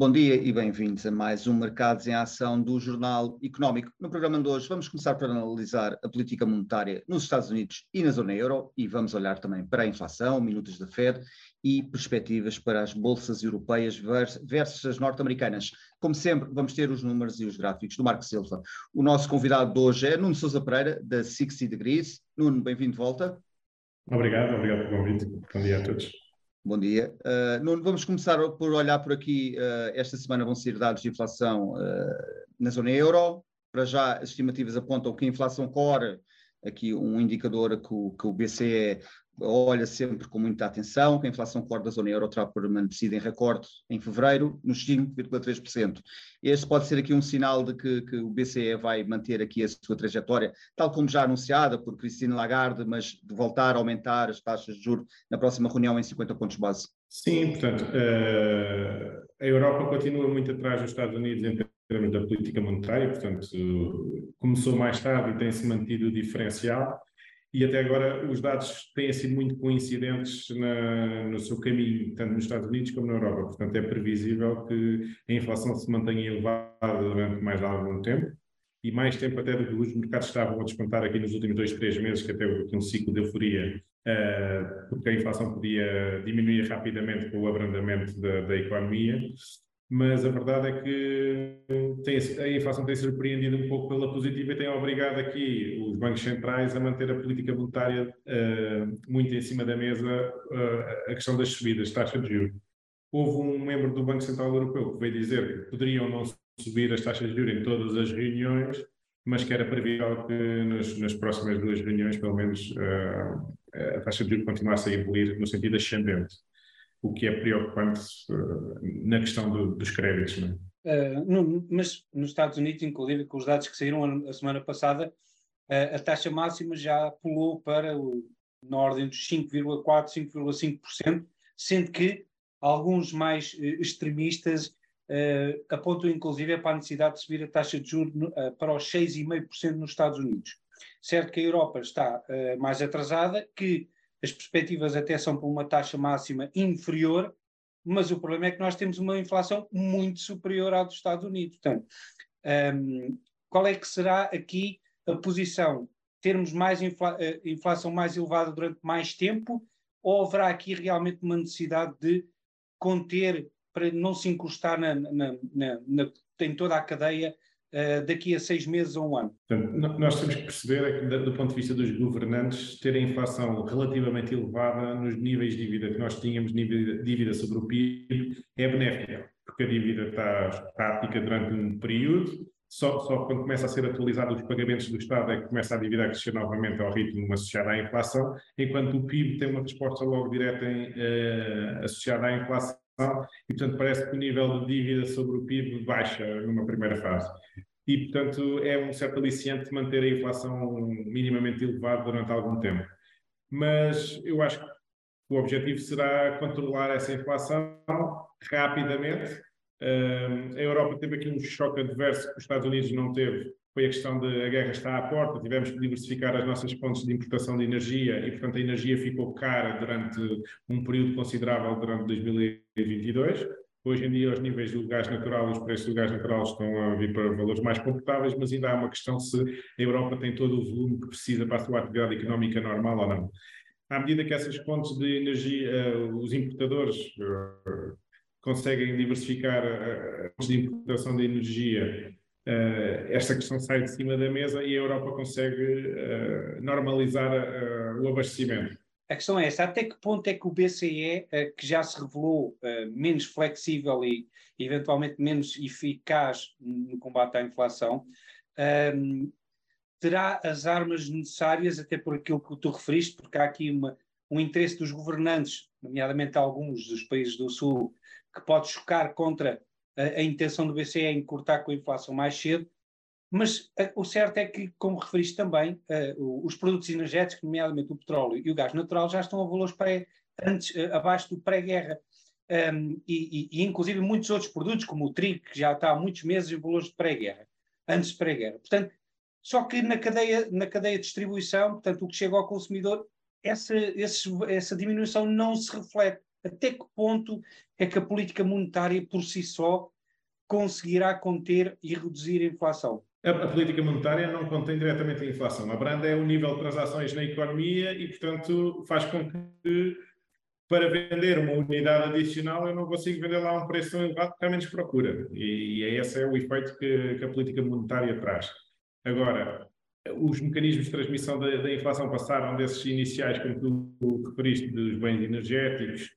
Bom dia e bem-vindos a mais um Mercados em Ação do Jornal Económico. No programa de hoje vamos começar por analisar a política monetária nos Estados Unidos e na zona euro e vamos olhar também para a inflação, minutos da Fed e perspectivas para as bolsas europeias versus as norte-americanas. Como sempre, vamos ter os números e os gráficos do Marco Silva. O nosso convidado de hoje é Nuno Sousa Pereira, da 60 Degrees. Nuno, bem-vindo de volta. Obrigado, obrigado pelo convite. Bom dia a todos. Bom dia. Uh, Nuno, vamos começar por olhar por aqui. Uh, esta semana vão ser dados de inflação uh, na zona euro. Para já, as estimativas apontam que a inflação core, aqui um indicador que o, que o BCE olha sempre com muita atenção que a inflação core da zona euro terá permanecido em recorde em fevereiro, nos 5,3%. Este pode ser aqui um sinal de que, que, o BCE vai manter aqui a sua trajetória, tal como já anunciada por Christine Lagarde, mas de voltar a aumentar as taxas de juros na próxima reunião em 50 pontos base. Sim, portanto, uh, a Europa continua muito atrás dos Estados Unidos em termos da política monetária, portanto, começou mais tarde e tem-se mantido o diferencial e até agora os dados têm sido muito coincidentes na, no seu caminho, tanto nos Estados Unidos como na Europa. Portanto, é previsível que a inflação se mantenha elevada durante mais algum tempo e mais tempo até do que os mercados estavam a descontar aqui nos últimos dois, três meses, que até houve um ciclo de euforia, uh, porque a inflação podia diminuir rapidamente com o abrandamento da, da economia mas a verdade é que tem, a inflação tem surpreendido um pouco pela positiva e tem obrigado aqui os bancos centrais a manter a política monetária uh, muito em cima da mesa uh, a questão das subidas de taxa de juros. Houve um membro do Banco Central Europeu que veio dizer que poderiam não subir as taxas de juros em todas as reuniões, mas que era previsível que nas, nas próximas duas reuniões, pelo menos, uh, a taxa de juros continuasse a evoluir no sentido ascendente o que é preocupante uh, na questão do, dos créditos. Não é? uh, no, mas nos Estados Unidos, inclusive com os dados que saíram a, a semana passada, uh, a taxa máxima já pulou para o, na ordem dos 5,4%, 5,5%, sendo que alguns mais extremistas apontam inclusive para a necessidade de subir a taxa de juros para os 6,5% nos Estados Unidos. Certo que a Europa está mais atrasada, que as perspectivas até são para uma taxa máxima inferior, mas o problema é que nós temos uma inflação muito superior à dos Estados Unidos. Portanto, um, qual é que será aqui a posição? Termos mais infla eh, inflação mais elevada durante mais tempo ou haverá aqui realmente uma necessidade de conter para não se encostar na, na, na, na em toda a cadeia uh, daqui a seis meses ou um ano? Portanto, nós temos que perceber é que, do ponto de vista dos governantes, ter a inflação relativamente elevada nos níveis de dívida que nós tínhamos, dívida sobre o PIB, é benéfica, porque a dívida está estática durante um período, só, só, quando começa a ser atualizado os pagamentos do Estado é que começa a dívida a crescer novamente ao ritmo associado à inflação, enquanto o PIB tem uma resposta logo direta em, uh, associada à inflação e, portanto, parece que o nível de dívida sobre o PIB baixa numa primeira fase. E, portanto, é um certo aliciante manter a inflação minimamente elevada durante algum tempo. Mas eu acho que o objetivo será controlar essa inflação rapidamente. a Europa teve aqui um choque adverso que os Estados Unidos não teve, foi a questão de a guerra está à porta, tivemos que diversificar as nossas fontes de importação de energia e, portanto, a energia ficou cara durante um período considerável durante 2022. Hoje em dia, os níveis do gás natural, os preços do gás natural estão a vir para valores mais confortáveis, mas ainda há uma questão se a Europa tem todo o volume que precisa para a sua atividade económica normal ou não. À medida que essas fontes de energia, eh, os importadores eh, conseguem diversificar eh, as fontes de importação de energia esta questão sai de cima da mesa e a Europa consegue uh, normalizar uh, o abastecimento. A questão é essa, até que ponto é que o BCE, que já se revelou menos flexível e eventualmente menos eficaz no combate à inflação, um, terá as armas necessárias, até por aquilo que tu referiste, porque há aqui uma, um interesse dos governantes, nomeadamente alguns dos países do Sul, que pode chocar contra a, a intenção do BCE é encurtar com a inflação mais cedo, mas uh, o certo é que, como referiste também, uh, os produtos energéticos, nomeadamente o petróleo e o gás natural, já estão a valores pré, antes, uh, abaixo do pré-guerra. Um, e, e, e, inclusive muitos outros produtos, como o trigo, que já está há muitos meses em valores de pré-guerra, antes de pré-guerra. Portanto, só que na cadeia, na cadeia de distribuição, portanto, o que chega ao consumidor, essa, esse, essa diminuição não se reflete. Até que ponto é que a política monetária por si só conseguirá conter e reduzir a inflação? A, a, política monetária não contém diretamente a inflação. A branda é o nível de transações na economia e, portanto, faz com que para vender uma unidade adicional eu não consigo vender lá a um preço tão elevado porque há menos procura. E, e esse é o efeito que, que, a política monetária traz. Agora, os mecanismos de transmissão da, da inflação passaram desses iniciais, como tu referiste, dos bens energéticos,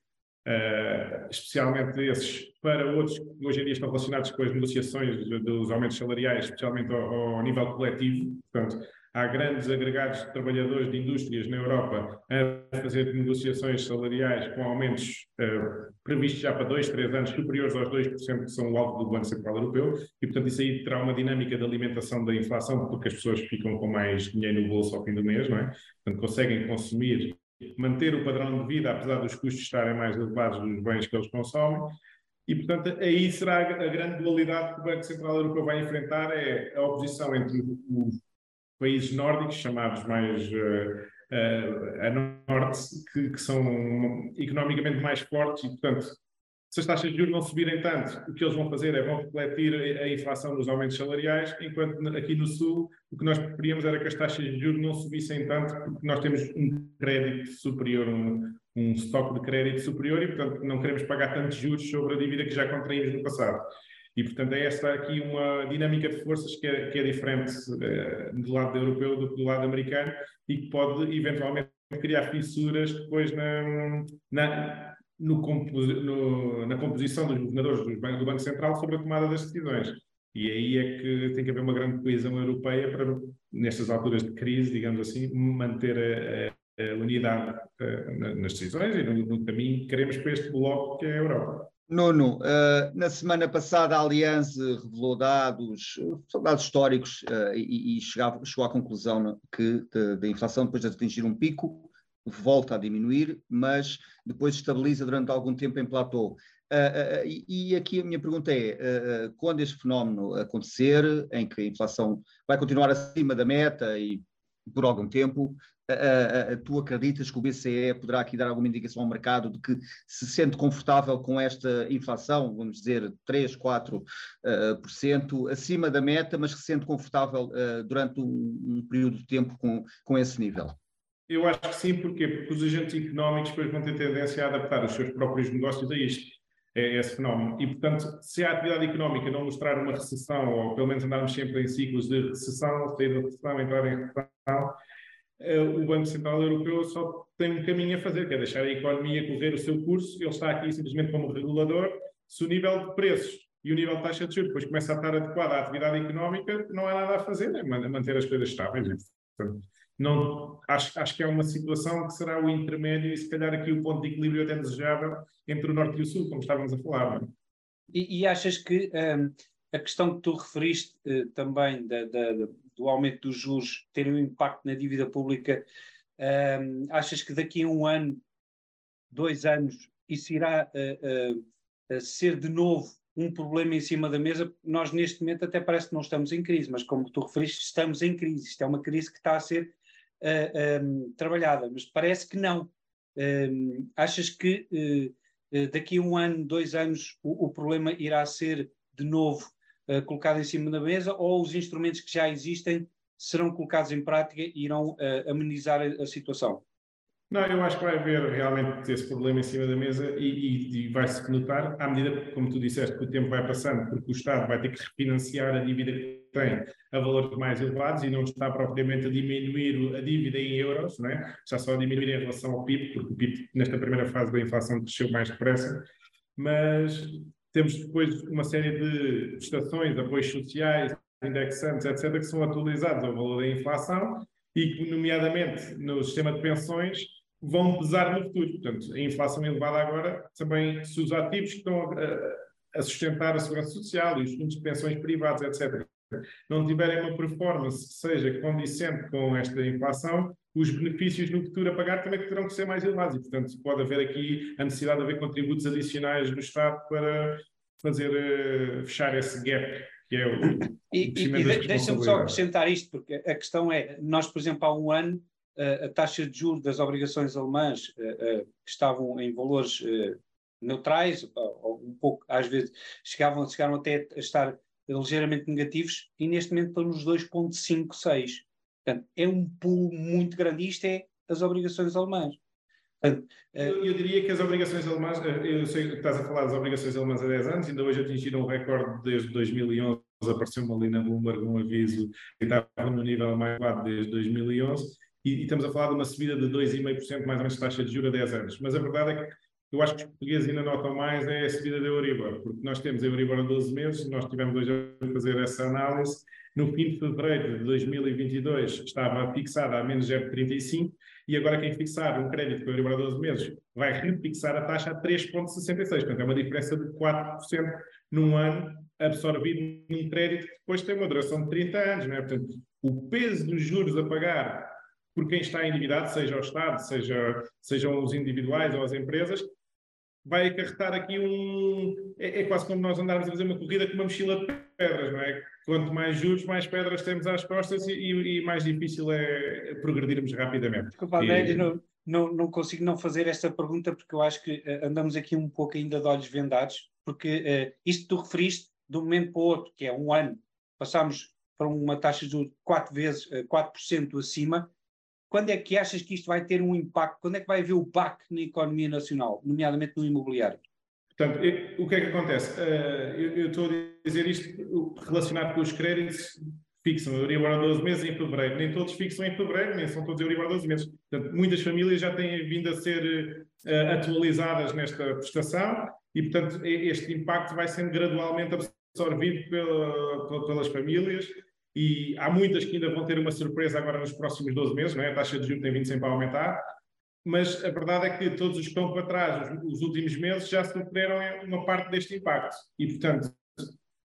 uh, especialmente esses, para outros que hoje em dia estão relacionados com as negociações dos aumentos salariais, especialmente ao, ao nível coletivo. Portanto, há grandes agregados de trabalhadores de indústrias na Europa a fazer negociações salariais com aumentos uh, previstos já para dois, três anos superiores aos 2% que são o alvo do Banco Central Europeu e, portanto, isso aí terá uma dinâmica de alimentação da inflação porque as pessoas ficam com mais dinheiro no bolso ao fim do mês, não é? Portanto, conseguem consumir, manter o padrão de vida, apesar dos custos estarem mais elevados dos bens que eles consomem, e, portanto, aí será a grande dualidade que o Banco Central Europeu vai enfrentar, é a oposição entre o países nórdicos, chamados mais uh, uh, a norte, que, que, são economicamente mais fortes e, portanto, se as taxas de juros não subirem tanto, o que eles vão fazer é vão refletir a inflação nos aumentos salariais, enquanto aqui no Sul o que nós preferíamos era que as taxas de juros não subissem tanto, porque nós temos um crédito superior, um, um estoque de crédito superior e, portanto, não queremos pagar tantos juros sobre a dívida que já contraímos no passado. E, portanto, é esta aqui uma dinâmica de forças que é, que é diferente uh, do lado europeu do que do lado americano e que pode, eventualmente, criar fissuras depois na, na, no no, na composição dos governadores do Banco, do Banco Central sobre a tomada das decisões. E aí é que tem que haver uma grande coesão europeia para, nestas alturas de crise, digamos assim, manter a, a, a unidade uh, nas decisões e no, no caminho que queremos para este bloco que é a Europa. Nuno, uh, na semana passada a Aliança revelou dados, dados históricos uh, e, e chegava, chegou à conclusão que a inflação, depois de atingir um pico, volta a diminuir, mas depois estabiliza durante algum tempo em platô. Uh, e, e, aqui a minha pergunta é: quando este fenómeno acontecer, em que a inflação vai continuar acima da meta e por algum tempo, uh, tu acreditas que o BCE poderá aqui dar alguma indicação ao mercado de que se sente confortável com esta inflação, vamos dizer 3, 4%, uh, por cento, acima da meta, mas que se sente confortável uh, durante um, um, período de tempo com, com esse nível? Eu acho que sim, porquê? Porque os agentes económicos depois vão ter tendência a adaptar os seus próprios negócios a isto é esse fenómeno. E, portanto, se a atividade económica não mostrar uma recessão, ou pelo menos andarmos sempre em ciclos de recessão, sair da recessão, entrar em recessão, eh, o Banco Central Europeu só tem um caminho a fazer, que é deixar a economia correr o seu curso. Ele está aqui simplesmente como regulador. Se o nível de preços e o nível de taxa de juros depois começa a estar adequado à atividade económica, não há nada a fazer, é manter as coisas estáveis. Portanto, não, acho, acho que é uma situação que será o intermédio e se calhar aqui o ponto de equilíbrio até desejável entre o Norte e o Sul, como estávamos a falar. É? E, e, achas que um, a questão que tu referiste uh, também da, da, do aumento dos juros ter um impacto na dívida pública, um, achas que daqui a um ano, dois anos, isso irá uh, uh, ser de novo um problema em cima da mesa? Nós neste momento até parece que não estamos em crise, mas como tu referiste, estamos em crise. Isto é uma crise que está a ser uh, um, trabalhada, mas parece que não. Um, achas que daqui a um ano, dois anos, o, o problema irá ser de novo uh, colocado em cima da mesa ou os instrumentos que já existem serão colocados em prática e irão uh, amenizar a, a, situação? Não, eu acho que vai haver realmente esse problema em cima da mesa e, e, e vai-se notar, à medida, como tu disseste, que o tempo vai passando, porque o Estado vai ter que refinanciar a dívida que tem a valores mais elevados e não está propriamente a diminuir a dívida em euros, não é? está só a diminuir em relação ao PIB, porque o PIB nesta primeira fase da inflação cresceu mais depressa, mas temos depois uma série de prestações, apoios sociais, indexantes, etc., que são atualizados ao valor da inflação e que, nomeadamente no sistema de pensões, vão pesar no futuro. Portanto, a inflação elevada agora também, se os ativos que estão a, a sustentar a segurança social e os fundos de pensões privados, etc., não tiverem uma performance que seja condicente com esta inflação, os benefícios no futuro a pagar também terão que ser mais elevados. E, portanto, pode haver aqui a necessidade de haver contributos adicionais do Estado para fazer uh, fechar esse gap que é o. E, e, e deixa-me só acrescentar isto, porque a questão é: nós, por exemplo, há um ano a taxa de juros das obrigações alemãs que estavam em valores neutrais, um pouco, às vezes chegavam, chegaram até a estar ligeiramente negativos, e neste momento estão nos 2,56. Portanto, é um pulo muito grande. Isto é as obrigações alemãs. Portanto, eu, eu, diria que as obrigações alemãs, eu sei que estás a falar das obrigações alemãs há 10 anos, ainda hoje atingiram um recorde desde 2011, apareceu-me ali na Bloomberg um aviso que estava no nível mais elevado desde 2011, e, e, estamos a falar de uma subida de 2,5% mais ou menos taxa de juros a 10 anos. Mas a verdade é que eu acho que os portugueses ainda notam mais é a subida da Euribor, porque nós temos a Euribor a 12 meses, nós tivemos hoje a fazer essa análise, no fim de fevereiro de 2022 estava fixada a menos 0,35 e agora quem fixar um crédito com a Euribor a 12 meses vai refixar a taxa a 3,66, portanto é uma diferença de 4% num ano absorvido num crédito que depois tem uma duração de 30 anos, não é? Portanto, o peso dos juros a pagar por quem está endividado, seja o Estado, seja, sejam os individuais ou as empresas, vai acarretar aqui um. É, é, quase como nós andarmos a fazer uma corrida com uma mochila de pedras, não é? Quanto mais juros, mais pedras temos às costas e, e mais difícil é progredirmos rapidamente. Desculpa, e... não, não, não consigo não fazer esta pergunta porque eu acho que uh, andamos aqui um pouco ainda de olhos vendados, porque uh, isto tu referiste de um momento para o outro, que é um ano, passamos para uma taxa de juros 4 vezes, uh, eh, 4% acima, quando é que achas que isto vai ter um impacto? Quando é que vai haver o BAC na economia nacional, nomeadamente no imobiliário? Portanto, o que é que acontece? Uh, eu, eu, estou a dizer isto relacionado com os créditos fixam Euribor a 12 meses em fevereiro. Nem todos fixam em fevereiro, nem são todos Euribor a 12 meses. Portanto, muitas famílias já têm vindo a ser uh, atualizadas nesta prestação e, portanto, este impacto vai sendo gradualmente absorvido pela, pelas famílias e há muitas que ainda vão ter uma surpresa agora nos próximos 12 meses, não é? a taxa de juros tem vindo sempre a aumentar, mas a verdade é que todos os que estão para trás, os, os últimos meses, já sofreram uma parte deste impacto. E, portanto,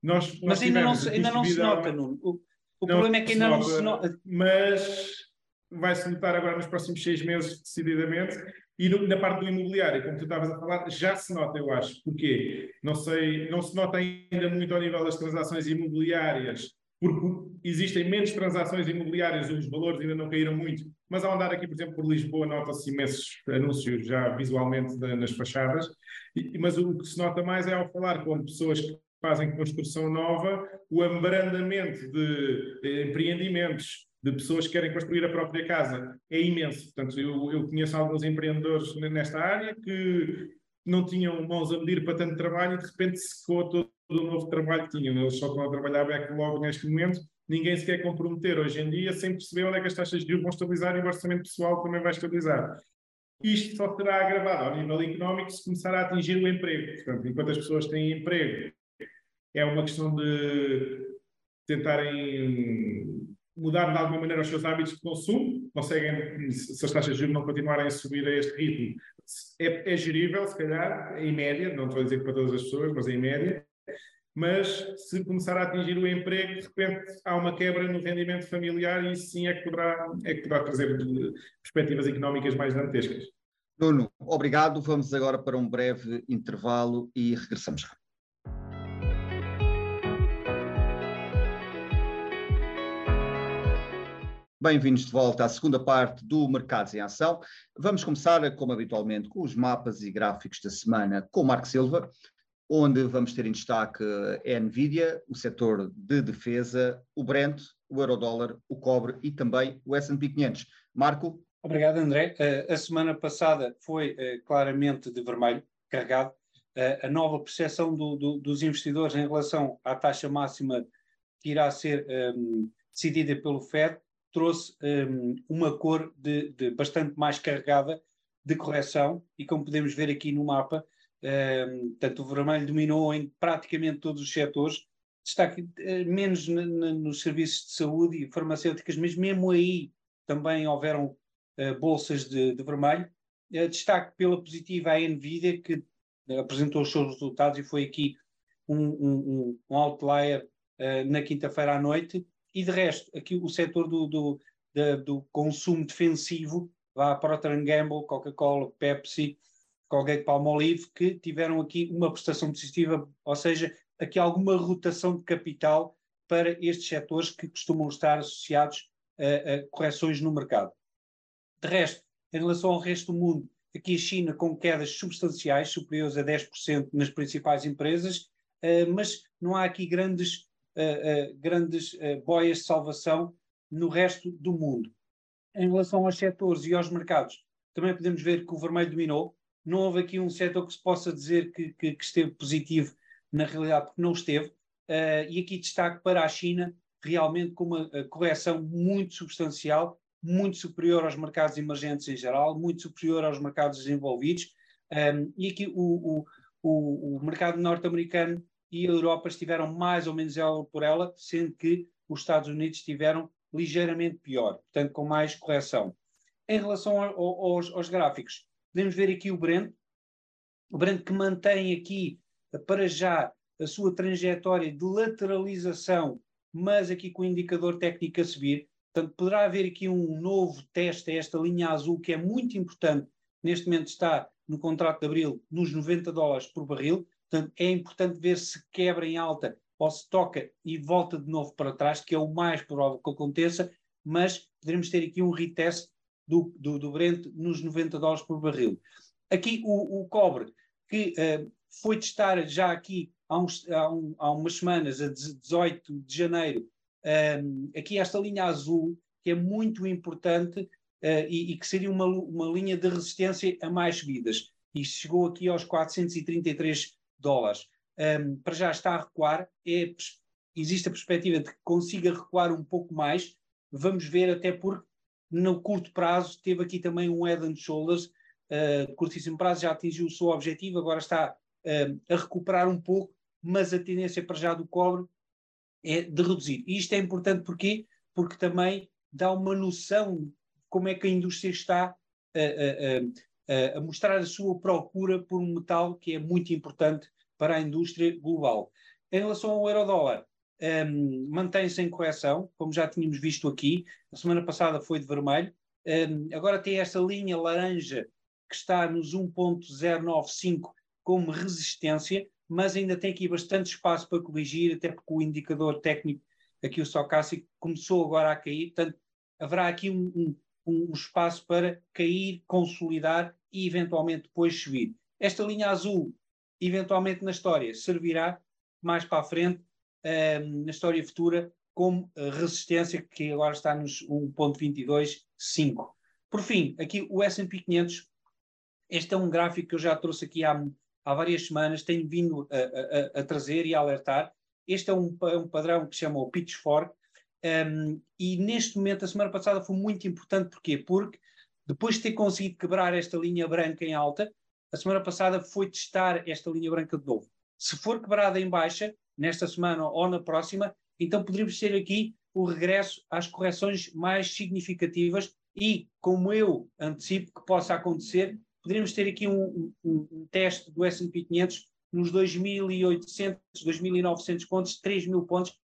nós. Mas ainda não, se, ainda não se nota, Nuno. O, o problema é que ainda não se nota. Mas vai-se notar agora nos próximos seis meses, decididamente. E no, na parte do imobiliário, como tu estavas a falar, já se nota, eu acho. Porquê? Não sei, não se nota ainda muito ao nível das transações imobiliárias porque existem menos transações imobiliárias, os valores ainda não caíram muito, mas ao andar aqui, por exemplo, por Lisboa, nota-se imensos anúncios já visualmente de, nas fachadas, e, mas o que se nota mais é ao falar com pessoas que fazem construção nova, o abrandamento de, de empreendimentos, de pessoas que querem construir a própria casa, é imenso. Portanto, eu, eu conheço alguns empreendedores nesta área que não tinham mãos a medir para tanto trabalho e de repente secou todo o novo trabalho que tinham. Eles só estão a trabalhar backlog neste momento. Ninguém se quer comprometer hoje em dia sem perceber onde é que as taxas de juros vão estabilizar e o orçamento pessoal também vai estabilizar. Isto só será agravado ao nível económico se começar a atingir o emprego. Portanto, enquanto as pessoas têm emprego, é uma questão de tentarem mudar de alguma maneira os seus hábitos de consumo, conseguem, se as taxas de juros não continuarem a subir a este ritmo, é, é gerível, se calhar, em média, não estou a dizer para todas as pessoas, mas em média, mas se começar a atingir o emprego, de repente há uma quebra no rendimento familiar e isso sim é que poderá, é que poderá trazer perspectivas económicas mais dantescas. Nuno, obrigado. Vamos agora para um breve intervalo e regressamos rápido. Bem-vindos de volta à segunda parte do Mercados em Ação. Vamos começar, como habitualmente, com os mapas e gráficos da semana com o Marco Silva, onde vamos ter em destaque a Nvidia, o setor de defesa, o Brent, o Eurodólar, o cobre e também o S&P 500. Marco? Obrigado, André. Uh, a semana passada foi uh, claramente de vermelho, carregado. A nova percepção do, do, dos investidores em relação à taxa máxima que irá ser um, decidida pelo FED trouxe um, uma cor de, de, bastante mais carregada de correção e como podemos ver aqui no mapa, um, tanto o vermelho dominou em praticamente todos os setores, destaque uh, menos nos serviços de saúde e farmacêuticas, mas mesmo aí também houveram uh, bolsas de, de vermelho. Uh, destaque pela positiva a Nvidia, que apresentou os seus resultados e foi aqui um, um, um outlier na quinta-feira à noite, e de resto, aqui o setor do, do, do consumo defensivo, vá Procter Gamble, Coca-Cola, Pepsi, Colgate Palmolive, que tiveram aqui uma prestação positiva, ou seja, aqui alguma rotação de capital para estes setores que costumam estar associados a, a correções no mercado. De resto, em relação ao resto do mundo, aqui a China com quedas substanciais, superiores a 10% nas principais empresas, uh, mas não há aqui grandes, uh, uh, grandes boias de salvação no resto do mundo. Em relação aos setores e aos mercados, também podemos ver que o vermelho dominou. Não houve aqui um setor que se possa dizer que, que, que esteve positivo, na realidade, porque não esteve. e aqui destaque para a China, realmente com uma correção muito substancial, muito superior aos mercados emergentes em geral, muito superior aos mercados desenvolvidos. Um, e aqui o, o, o, o mercado norte-americano e a Europa estiveram mais ou menos ela por ela, sendo que os Estados Unidos estiveram ligeiramente pior, portanto com mais correção. Em relação aos, aos, gráficos, podemos ver aqui o Brent, o Brent que mantém aqui para já a sua trajetória de lateralização, mas aqui com o indicador técnico a subir. Portanto, poderá haver aqui um novo teste a esta linha azul que é muito importante. Neste momento está no contrato de abril nos 90 dólares por barril. Portanto, é importante ver se quebra em alta ou se toca e volta de novo para trás, que é o mais provável que aconteça, mas poderemos ter aqui um retest do, do, do Brent nos 90 dólares por barril. Aqui o, o cobre, que uh, foi testar já aqui há, uns, há, um, há, umas semanas, a 18 de janeiro, um, aqui esta linha azul, que é muito importante uh, e, e, que seria uma, uma linha de resistência a mais subidas. E chegou aqui aos 433 dólares. Um, para já está a recuar, é, existe a perspectiva de que consiga recuar um pouco mais. Vamos ver, até porque no curto prazo teve aqui também um head and shoulders, uh, curtíssimo prazo já atingiu o seu objetivo, agora está uh, a recuperar um pouco, mas a tendência para já do cobre é de reduzir. E isto é importante porquê? porque também dá uma noção de como é que a indústria está a, a, a, a mostrar a sua procura por um metal que é muito importante para a indústria global. Em relação ao euro-dólar, um, mantém-se em correção, como já tínhamos visto aqui. A semana passada foi de vermelho. Um, agora tem esta linha laranja que está nos 1.095 como resistência mas ainda tem aqui bastante espaço para corrigir, até porque o indicador técnico, aqui o Stochastic, começou agora a cair, portanto, haverá aqui um, um, um espaço para cair, consolidar e eventualmente depois subir. Esta linha azul, eventualmente na história, servirá mais para a frente, uh, na história futura, como resistência, que agora está nos 1.225. Por fim, aqui o S&P 500, este é um gráfico que eu já trouxe aqui há, há várias semanas tenho vindo a, a, a trazer e a alertar. Este é um, é um padrão que se chama o Pitchfork, um, e neste momento, a semana passada foi muito importante, porquê? Porque depois de ter conseguido quebrar esta linha branca em alta, a semana passada foi testar esta linha branca de novo. Se for quebrada em baixa, nesta semana ou na próxima, então poderíamos ter aqui o regresso às correções mais significativas e, como eu antecipo que possa acontecer, poderíamos ter aqui um, um, um teste do S&P 500 nos 2.800, 2.900 pontos, 3.000 pontos,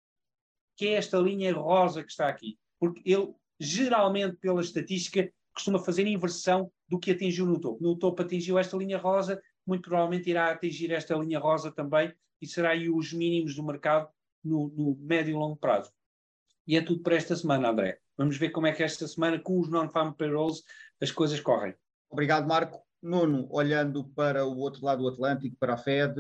que é esta linha rosa que está aqui. Porque ele, geralmente, pela estatística, costuma fazer inversão do que atingiu no topo. No topo atingiu esta linha rosa, muito provavelmente irá atingir esta linha rosa também, e será aí os mínimos do mercado no, no médio e longo prazo. E é tudo para esta semana, André. Vamos ver como é que esta semana, com os non-farm payrolls, as coisas correm. Obrigado, Marco. Nuno, olhando para o outro lado do Atlântico, para a Fed,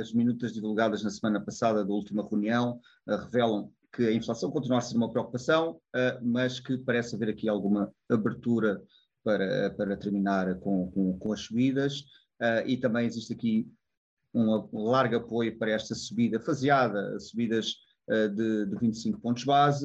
as minutas divulgadas na semana passada da última reunião revelam que a inflação continua a ser uma preocupação, mas que parece haver aqui alguma abertura para, para terminar com, com, com as subidas, e também existe aqui um largo apoio para esta subida faseada, subidas de, de 25 pontos base,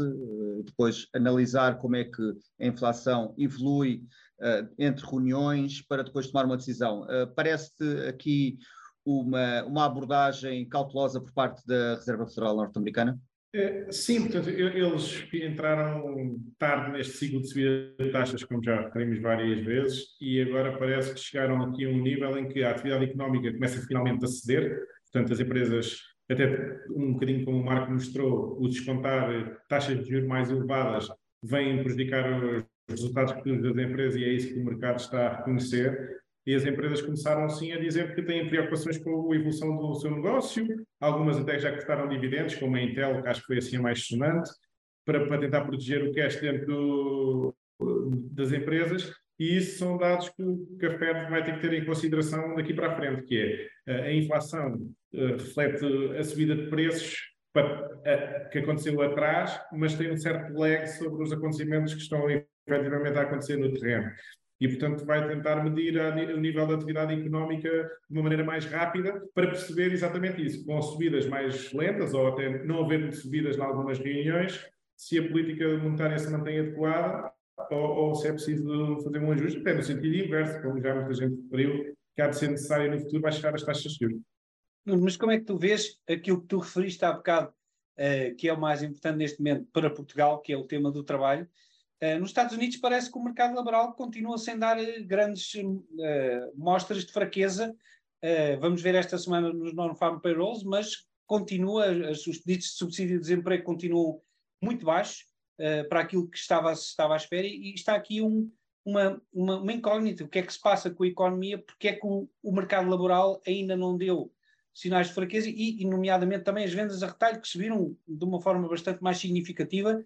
depois analisar como é que a inflação evolui uh, entre reuniões para depois tomar uma decisão. Parece-te aqui uma, uma abordagem cautelosa por parte da Reserva Federal norte-americana? É, sim, portanto, eles entraram tarde neste ciclo de subida de taxas, como já referimos várias vezes, e agora parece que chegaram aqui a um nível em que a atividade económica começa finalmente a ceder, portanto, as empresas, até um bocadinho como o Marco mostrou, o descontar taxas de juros mais elevadas vem prejudicar resultados futuros das empresas e é isso que o mercado está a reconhecer. E as empresas começaram sim a dizer que têm preocupações com a evolução do seu negócio, algumas até já cortaram dividendos, como a Intel, que acho que foi assim a mais sonante, para, para tentar proteger o cash dentro do, das empresas, e isso são dados que, que a Fed vai ter que ter em consideração daqui para a frente, que é a inflação uh, reflete a subida de preços que aconteceu atrás, mas tem um certo lag sobre os acontecimentos que estão efetivamente a acontecer no terreno. E, portanto, vai tentar medir a, o nível da atividade económica de uma maneira mais rápida para perceber exatamente isso, com subidas mais lentas ou até não haver subidas em algumas reuniões, se a política monetária se mantém adequada ou, ou, se é preciso fazer um ajuste, até no sentido inverso, como já muita gente referiu, que há de ser necessário no futuro baixar as taxas de juros. Mas como é que tu vês aquilo que tu referiste há bocado, uh, que é o mais importante neste momento para Portugal, que é o tema do trabalho? Uh, nos Estados Unidos parece que o mercado laboral continua sem dar uh, grandes mostras de fraqueza. vamos ver esta semana nos non-farm payrolls, mas continua, os pedidos de subsídio de desemprego continuam muito baixos uh, para aquilo que estava, estava à espera, e, está aqui um, uma, uma, uma, incógnita. O que é que se passa com a economia? Porque é que o, o mercado laboral ainda não deu sinais de fraqueza e, e, nomeadamente, também as vendas a retalho que subiram de uma forma bastante mais significativa.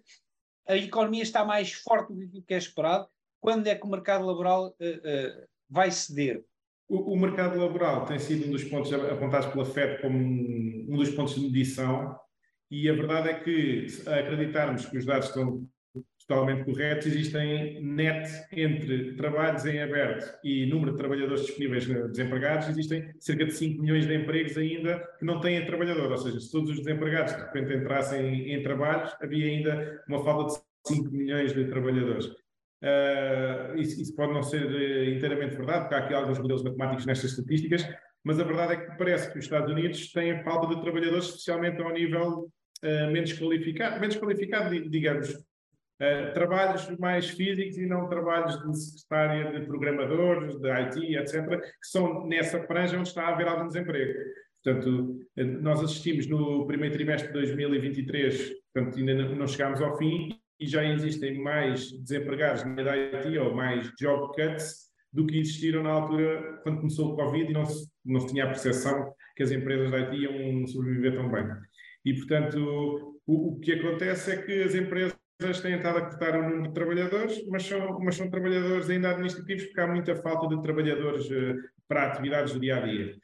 A economia está mais forte do que é esperado. Quando é que o mercado laboral uh, uh, vai ceder? O, o, mercado laboral tem sido um dos pontos apontados pela FED como um, um dos pontos de medição e a verdade é que, se acreditarmos que os dados estão totalmente corretos, existem net entre trabalhos em aberto e número de trabalhadores disponíveis desempregados, existem cerca de 5 milhões de empregos ainda que não têm trabalhador, ou seja, se todos os desempregados de repente entrassem em, trabalhos, havia ainda uma falta de 5 milhões de trabalhadores. Uh, isso, isso, pode não ser uh, inteiramente verdade, porque há aqui alguns modelos matemáticos nestas estatísticas, mas a verdade é que parece que os Estados Unidos têm falta de trabalhadores, especialmente ao nível uh, menos qualificado, menos qualificado, digamos, uh, trabalhos mais físicos e não trabalhos de secretária, de programadores, de IT, etc., que são nessa franja onde está a haver algum desemprego. Portanto, eh, nós assistimos no primeiro trimestre de 2023, portanto, ainda não chegámos ao fim, e já existem mais desempregados na IT ou mais job cuts do que existiram na altura quando começou o Covid e não se, não se tinha a percepção que as empresas da IT iam sobreviver tão bem. E, portanto, o, o que acontece é que as empresas têm estado a cortar o número de trabalhadores, mas são, mas são trabalhadores ainda administrativos porque há muita falta de trabalhadores uh, para atividades do dia a dia.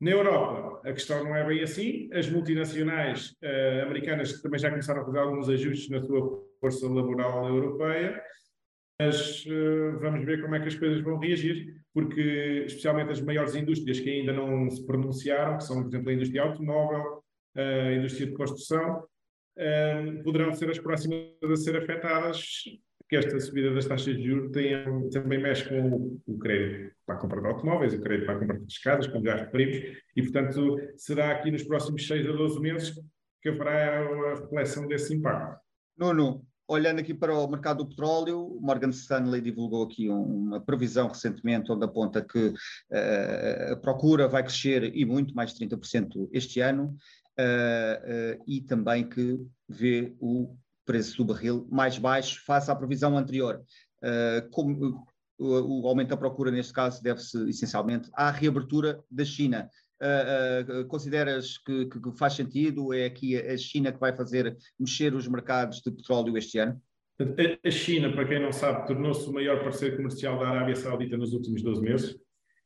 Na Europa, a questão não é bem assim. As multinacionais uh, americanas também já começaram a fazer alguns ajustes na sua força laboral europeia mas uh, vamos ver como é que as coisas vão reagir, porque especialmente as maiores indústrias que ainda não se pronunciaram, que são, por exemplo, a indústria automóvel, a indústria de construção, uh, poderão ser as próximas a ser afetadas, que esta subida das taxas de juros tem, também mexe com o, o crédito para a compra de automóveis, o crédito para a compra de cascadas, como já referimos, e, portanto, será aqui nos próximos 6 a 12 meses que haverá a reflexão desse impacto. Nuno, olhando aqui para o mercado do petróleo, Morgan Stanley divulgou aqui uma previsão recentemente onde aponta que uh, a procura vai crescer e muito, mais de 30% este ano, uh, e também que vê o preço do barril mais baixo face à previsão anterior. como o, aumento da procura, neste caso, deve-se essencialmente à reabertura da China. Uh, uh, consideras que, que, faz sentido? É aqui a China que vai fazer mexer os mercados de petróleo este ano? A China, para quem não sabe, tornou-se o maior parceiro comercial da Arábia Saudita nos últimos 12 meses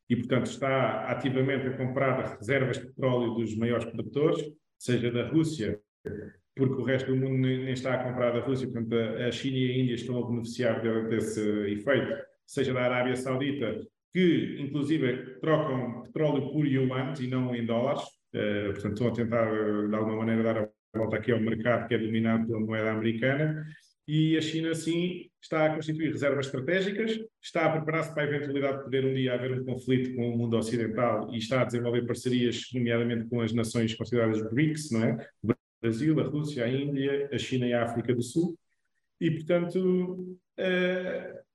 e, portanto, está ativamente a comprar reservas de petróleo dos maiores produtores, seja da Rússia, porque o resto do mundo nem está a comprar da Rússia, portanto, a China e a Índia estão a beneficiar desse efeito, seja da Arábia Saudita, que inclusive trocam petróleo por yuans e não em dólares, uh, portanto estão a tentar de alguma maneira dar a volta aqui ao mercado que é dominado pela moeda americana, e a China sim está a constituir reservas estratégicas, está a preparar-se para a eventualidade de poder um dia haver um conflito com o mundo ocidental e está a desenvolver parcerias, nomeadamente com as nações consideradas BRICS, não é? O Brasil, a Rússia, a Índia, a China e a África do Sul, e portanto uh,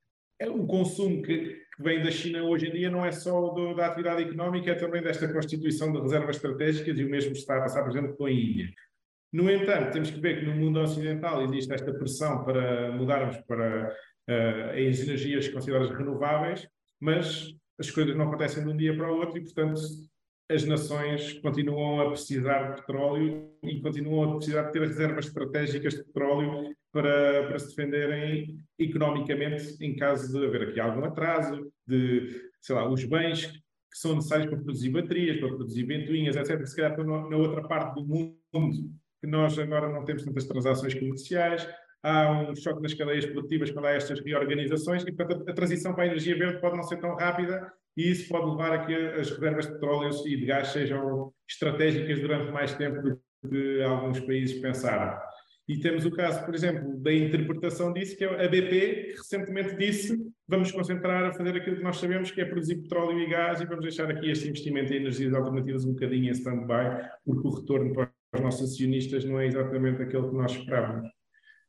o consumo que, que vem da China hoje em dia não é só do, da atividade económica, é também desta constituição de reservas estratégicas e o mesmo está a passar, por exemplo, com a Índia. No entanto, temos que ver que no mundo ocidental existe esta pressão para mudarmos para uh, as energias consideradas renováveis, mas as coisas não acontecem de um dia para o outro e, portanto, as nações continuam a precisar de petróleo e continuam a precisar de ter reservas estratégicas de petróleo para, para se defenderem economicamente em caso de haver aqui algum atraso, de, sei lá, os bens que são necessários para produzir baterias, para produzir ventoinhas, etc., se calhar estão na outra parte do mundo, que nós agora não temos tantas transações comerciais, há um choque nas cadeias produtivas quando há estas reorganizações e, portanto, a, transição para a energia verde pode não ser tão rápida e isso pode levar a que as reservas de petróleo e de gás sejam estratégicas durante mais tempo do que alguns países pensaram. E temos o caso, por exemplo, da interpretação disso, que é a BP, que recentemente disse vamos concentrar a fazer aquilo que nós sabemos, que é produzir petróleo e gás, e vamos deixar aqui este investimento em energias alternativas um bocadinho em stand-by, porque o retorno para os nossos acionistas não é exatamente aquele que nós esperávamos.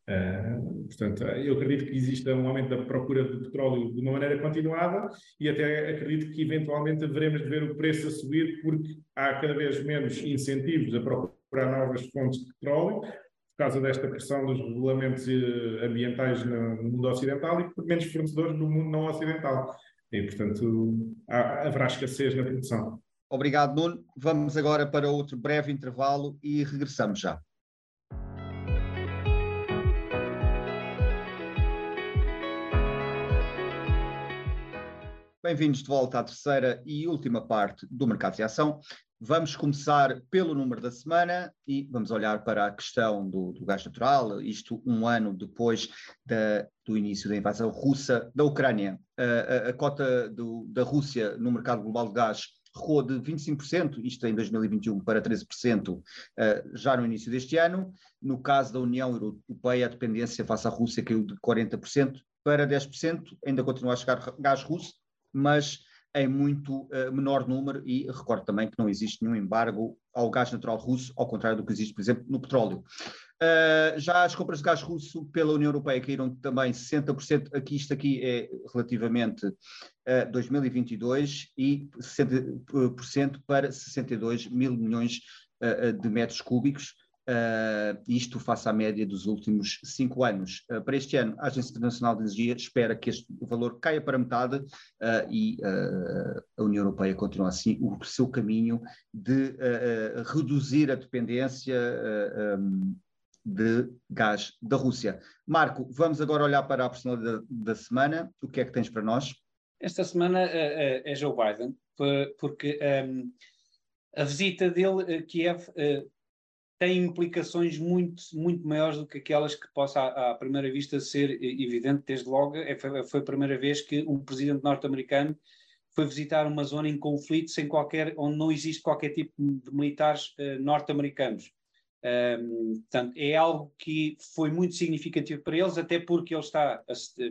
Uh, portanto, eu acredito que exista um aumento da procura de petróleo de uma maneira continuada e até acredito que eventualmente veremos de ver o preço a subir porque há cada vez menos incentivos a procurar novas fontes de petróleo por causa desta pressão dos regulamentos eh, ambientais no mundo ocidental e por menos fornecedores no mundo não ocidental. E, portanto, há, haverá escassez na produção. Obrigado, Nuno. Vamos agora para outro breve intervalo e regressamos já. Bem-vindos de volta à terceira e última parte do Mercado de Ação. Vamos começar pelo número da semana e vamos olhar para a questão do, do gás natural, isto um ano depois da, do início da invasão russa da Ucrânia. A, a, a cota do, da Rússia no mercado global de gás recuou de 25%, isto em 2021, para 13% uh, já no início deste ano. No caso da União Europeia, a dependência face à Rússia caiu de 40% para 10%, ainda continua a chegar gás russo, mas em muito uh, menor número, e recordo também que não existe nenhum embargo ao gás natural russo, ao contrário do que existe, por exemplo, no petróleo. Uh, já as compras de gás russo pela União Europeia caíram também 60%, aqui isto aqui é relativamente uh, 2022, e 60% para 62 mil milhões uh, de metros cúbicos, isto face à média dos últimos cinco anos. Para este ano, a Agência Internacional de Energia espera que este valor caia para metade e a União Europeia continua assim o seu caminho de reduzir a dependência um, de gás da Rússia. Marco, vamos agora olhar para a personalidade da, da semana. O que é que tens para nós? Esta semana é Joe Biden, porque um, a visita dele a Kiev tem implicações muito, muito maiores do que aquelas que possa à, à primeira vista ser evidente desde logo. É, foi, foi, a primeira vez que um presidente norte-americano foi visitar uma zona em conflito sem qualquer, onde não existe qualquer tipo de militares uh, norte-americanos. Um, portanto, é algo que foi muito significativo para eles, até porque ele está,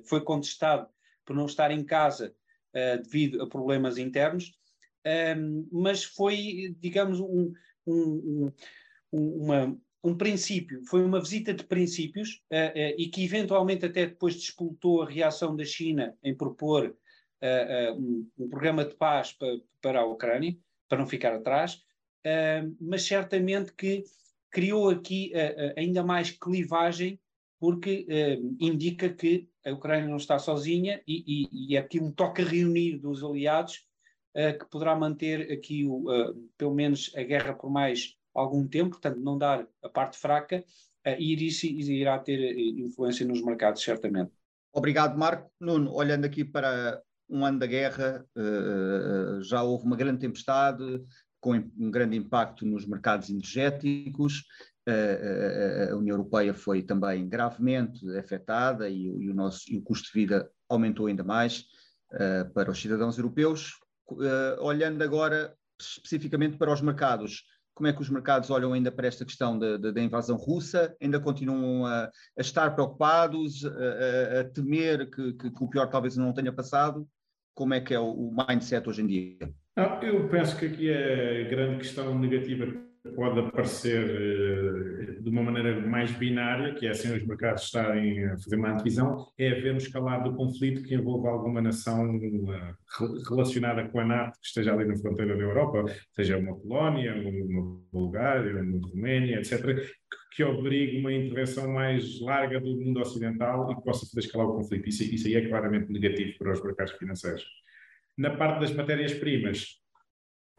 foi contestado por não estar em casa uh, devido a problemas internos, um, mas foi, digamos, um, um, um uma, um princípio, foi uma visita de princípios uh, uh, e que eventualmente até depois disputou a reação da China em propor uh, um, um, programa de paz para, para a Ucrânia, para não ficar atrás, mas certamente que criou aqui ainda mais clivagem porque indica que a Ucrânia não está sozinha e, e, e é aqui um toque reunir dos aliados que poderá manter aqui o, pelo menos a guerra por mais algum tempo, portanto, não dar a parte fraca, uh, e isso irá ter influência nos mercados, certamente. Obrigado, Marco. Nuno, olhando aqui para um ano da guerra, uh, já houve uma grande tempestade, com um grande impacto nos mercados energéticos. A União Europeia foi também gravemente afetada e, e, o, nosso, e o custo de vida aumentou ainda mais para os cidadãos europeus. Olhando agora especificamente para os mercados, como é que os mercados olham ainda para esta questão da invasão russa? Ainda continuam a, a estar preocupados, a, a temer que, que, que, o pior talvez não tenha passado? Como é que é o, o mindset hoje em dia? Não, eu penso que aqui a grande questão negativa pode aparecer uh, de uma maneira mais binária, que é assim os mercados estarem a fazer uma antevisão, é haver um escalado do conflito que envolva alguma nação uh, relacionada com a NATO que esteja ali na fronteira da Europa, seja uma Polónia, uma Bulgária, uma Roménia, etc., que, que obrigue uma intervenção mais larga do mundo ocidental e que possa fazer escalar o conflito. Isso, isso aí é claramente negativo para os mercados financeiros. Na parte das matérias-primas,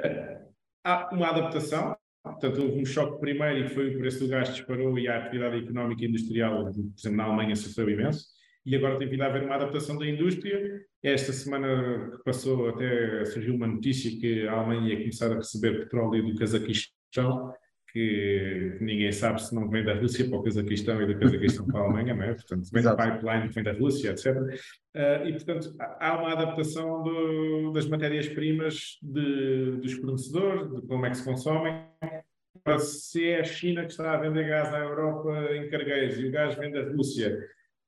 uh, há uma adaptação, Portanto, houve um choque primeiro e que foi o preço do gás disparou e a atividade económica e industrial, por exemplo, na Alemanha sofreu imenso. E agora tem vindo a haver uma adaptação da indústria. Esta semana que passou até surgiu uma notícia que a Alemanha ia começar a receber petróleo do Cazaquistão que ninguém sabe se não vem da Rússia para o Cazaquistão e do Cazaquistão para a Alemanha, não é? Portanto, vem da pipeline vem da Rússia, etc. Uh, e, portanto, há uma adaptação do, das matérias-primas dos fornecedores, de como é que se consomem. Se é a China que está a vender gás à Europa em cargueiros e o gás vem da Rússia,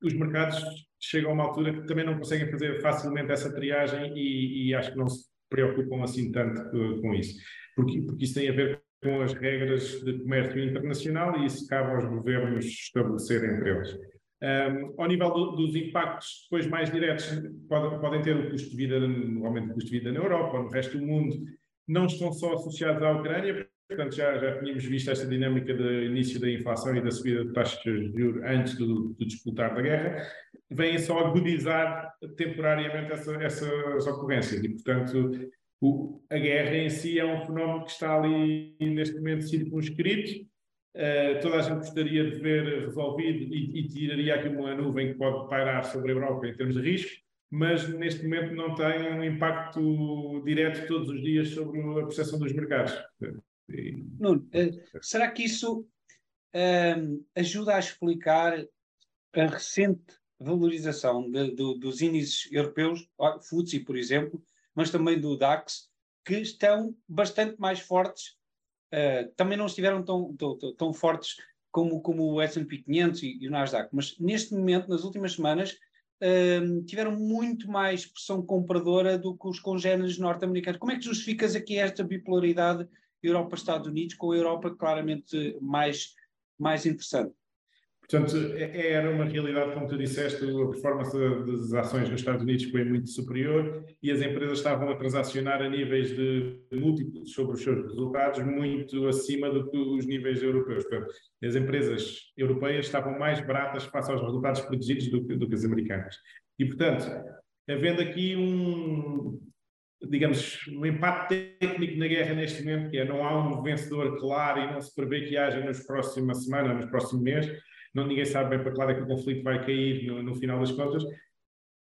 os mercados chegam a uma altura que também não conseguem fazer facilmente essa triagem e, e acho que não se preocupam assim tanto com isso. Porque, porque isso tem a ver com as regras de comércio internacional e isso cabe aos governos estabelecerem entre eles. Um, ao nível do, dos impactos depois mais diretos, pode, podem ter o custo de vida, o aumento do custo de vida na Europa no resto do mundo, não estão só associados à Ucrânia, portanto já, já tínhamos visto esta dinâmica do início da inflação e da subida de taxas de juros antes do, do disputar da guerra, vêm só agudizar temporariamente essa, essas ocorrências e, portanto, o, a guerra em si é um fenómeno que está ali neste momento circunscrito. Uh, toda a gente gostaria de ver resolvido e, e, tiraria aqui uma nuvem que pode pairar sobre a Europa em termos de risco, mas neste momento não tem um impacto direto todos os dias sobre a percepção dos mercados. E... Nuno, uh, será que isso uh, ajuda a explicar a recente valorização de, de, dos índices europeus, FTSE, por exemplo, mas também do DAX, que estão bastante mais fortes, uh, também não estiveram tão, tão, tão fortes como, como o S&P 500 e, e, o Nasdaq, mas neste momento, nas últimas semanas, uh, tiveram muito mais pressão compradora do que os congêneres norte-americanos. Como é que justificas aqui esta bipolaridade Europa-Estados Unidos com a Europa claramente mais, mais interessante? Portanto, é, é, era uma realidade, como tu disseste, a performance das ações nos Estados Unidos foi muito superior e as empresas estavam a transacionar a níveis de múltiplos sobre os seus resultados muito acima do que os níveis europeus. Portanto, as empresas europeias estavam mais baratas face aos resultados produzidos do que, do que as americanas. E, portanto, havendo aqui um, digamos, um empate técnico na guerra neste momento, que é não há um vencedor claro e não se prevê que haja nas próximas semanas, nos próximos meses, não, ninguém sabe bem para que lado é que o conflito vai cair no, no final das contas.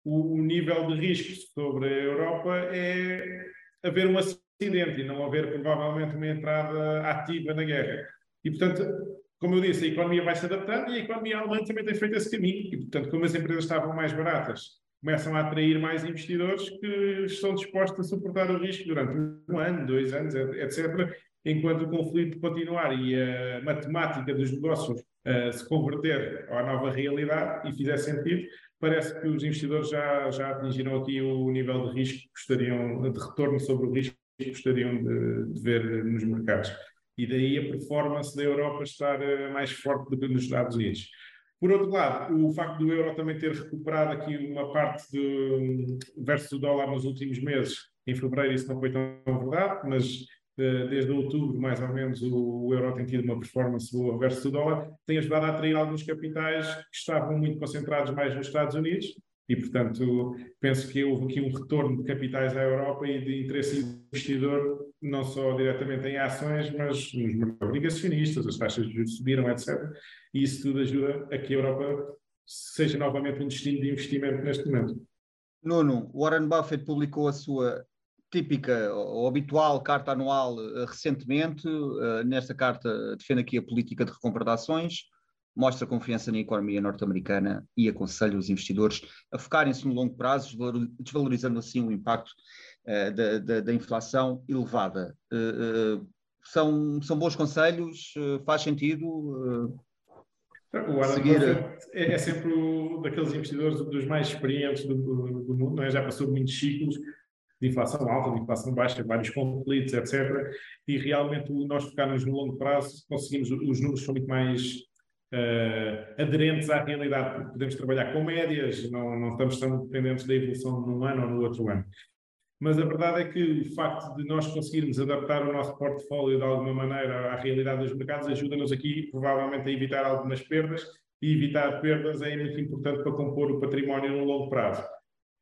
O, o, nível de risco sobre a Europa é haver um acidente e não haver provavelmente uma entrada ativa na guerra. E, portanto, como eu disse, a economia vai se adaptando e a economia alemã também tem feito esse caminho. E, portanto, como as empresas estavam mais baratas, começam a atrair mais investidores que estão dispostos a suportar o risco durante um ano, dois anos, etc., enquanto o conflito continuar e a matemática dos negócios uh, se converter à nova realidade e fizer sentido, parece que os investidores já, já atingiram aqui o nível de risco que gostariam, de retorno sobre o risco que gostariam de, de ver nos mercados. E daí a performance da Europa estar uh, mais forte do que nos Estados Unidos. Por outro lado, o facto do euro também ter recuperado aqui uma parte do, versus o dólar nos últimos meses, em fevereiro isso não foi tão verdade, mas desde outubro, mais ou menos, o, euro tem tido uma performance boa versus o dólar, tem ajudado a atrair alguns capitais que estavam muito concentrados mais nos Estados Unidos e, portanto, penso que houve aqui um retorno de capitais à Europa e de interesse investidor, não só diretamente em ações, mas nos obrigacionistas, as taxas de juros subiram, etc. E isso tudo ajuda a que a Europa seja novamente um destino de investimento neste momento. Nuno, Warren Buffett publicou a sua típica ou habitual carta anual uh, recentemente. Uh, nesta carta defende aqui a política de recompra de ações, mostra confiança na economia norte-americana e aconselha os investidores a focarem-se no longo prazo, desvalorizando assim o impacto uh, da, da, da, inflação elevada. são, são bons conselhos? faz sentido? O Warren seguir... é, é, sempre o, daqueles investidores dos mais experientes do, do, do mundo, é? já passou muitos ciclos, de inflação alta, de inflação baixa, vários conflitos, etc. E realmente nós focarmos no longo prazo, conseguimos, os números são muito mais uh, aderentes à realidade. Podemos trabalhar com médias, não, não estamos tão dependentes da evolução num ano ou no outro ano. Mas a verdade é que o facto de nós conseguirmos adaptar o nosso portfólio de alguma maneira à realidade dos mercados ajuda-nos aqui, provavelmente, a evitar algumas perdas. E evitar perdas é muito importante para compor o património no longo prazo.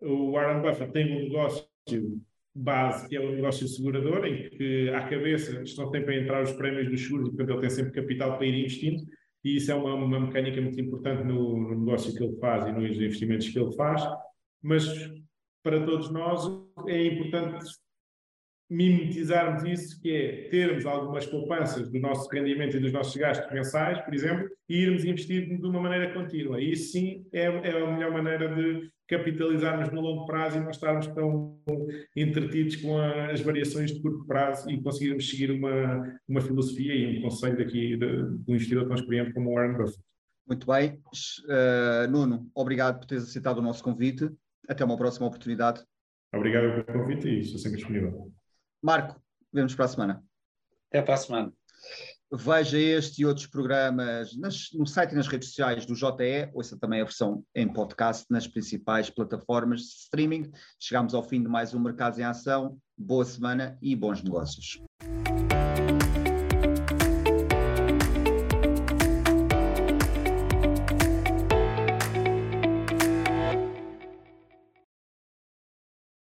O Warren Buffett tem um negócio base, que é o negócio segurador, em que à cabeça estão sempre a entrar os prémios dos seguros e, portanto, ele tem sempre capital para ir investindo, e isso é uma, uma mecânica muito importante no, no, negócio que ele faz e nos investimentos que ele faz, mas para todos nós é importante mimetizarmos isso, que é termos algumas poupanças do nosso rendimento e dos nossos gastos mensais, por exemplo, e irmos investir de uma maneira contínua. E isso sim é, é a melhor maneira de capitalizarmos no longo prazo e não estarmos tão entretidos com a, as variações de curto prazo e conseguirmos seguir uma, uma filosofia e um conselho daqui de, de um investidor tão experiente como o Warren Buffett. Muito bem. Uh, Nuno, obrigado por teres aceitado o nosso convite. Até uma próxima oportunidade. Obrigado pelo convite e estou sempre disponível. Marco, vemos para a semana. Até para a semana. Veja este e outros programas nas, no site e nas redes sociais do JE, ouça também a versão em podcast nas principais plataformas de streaming. Chegamos ao fim de mais um Mercados em Ação. Boa semana e bons negócios.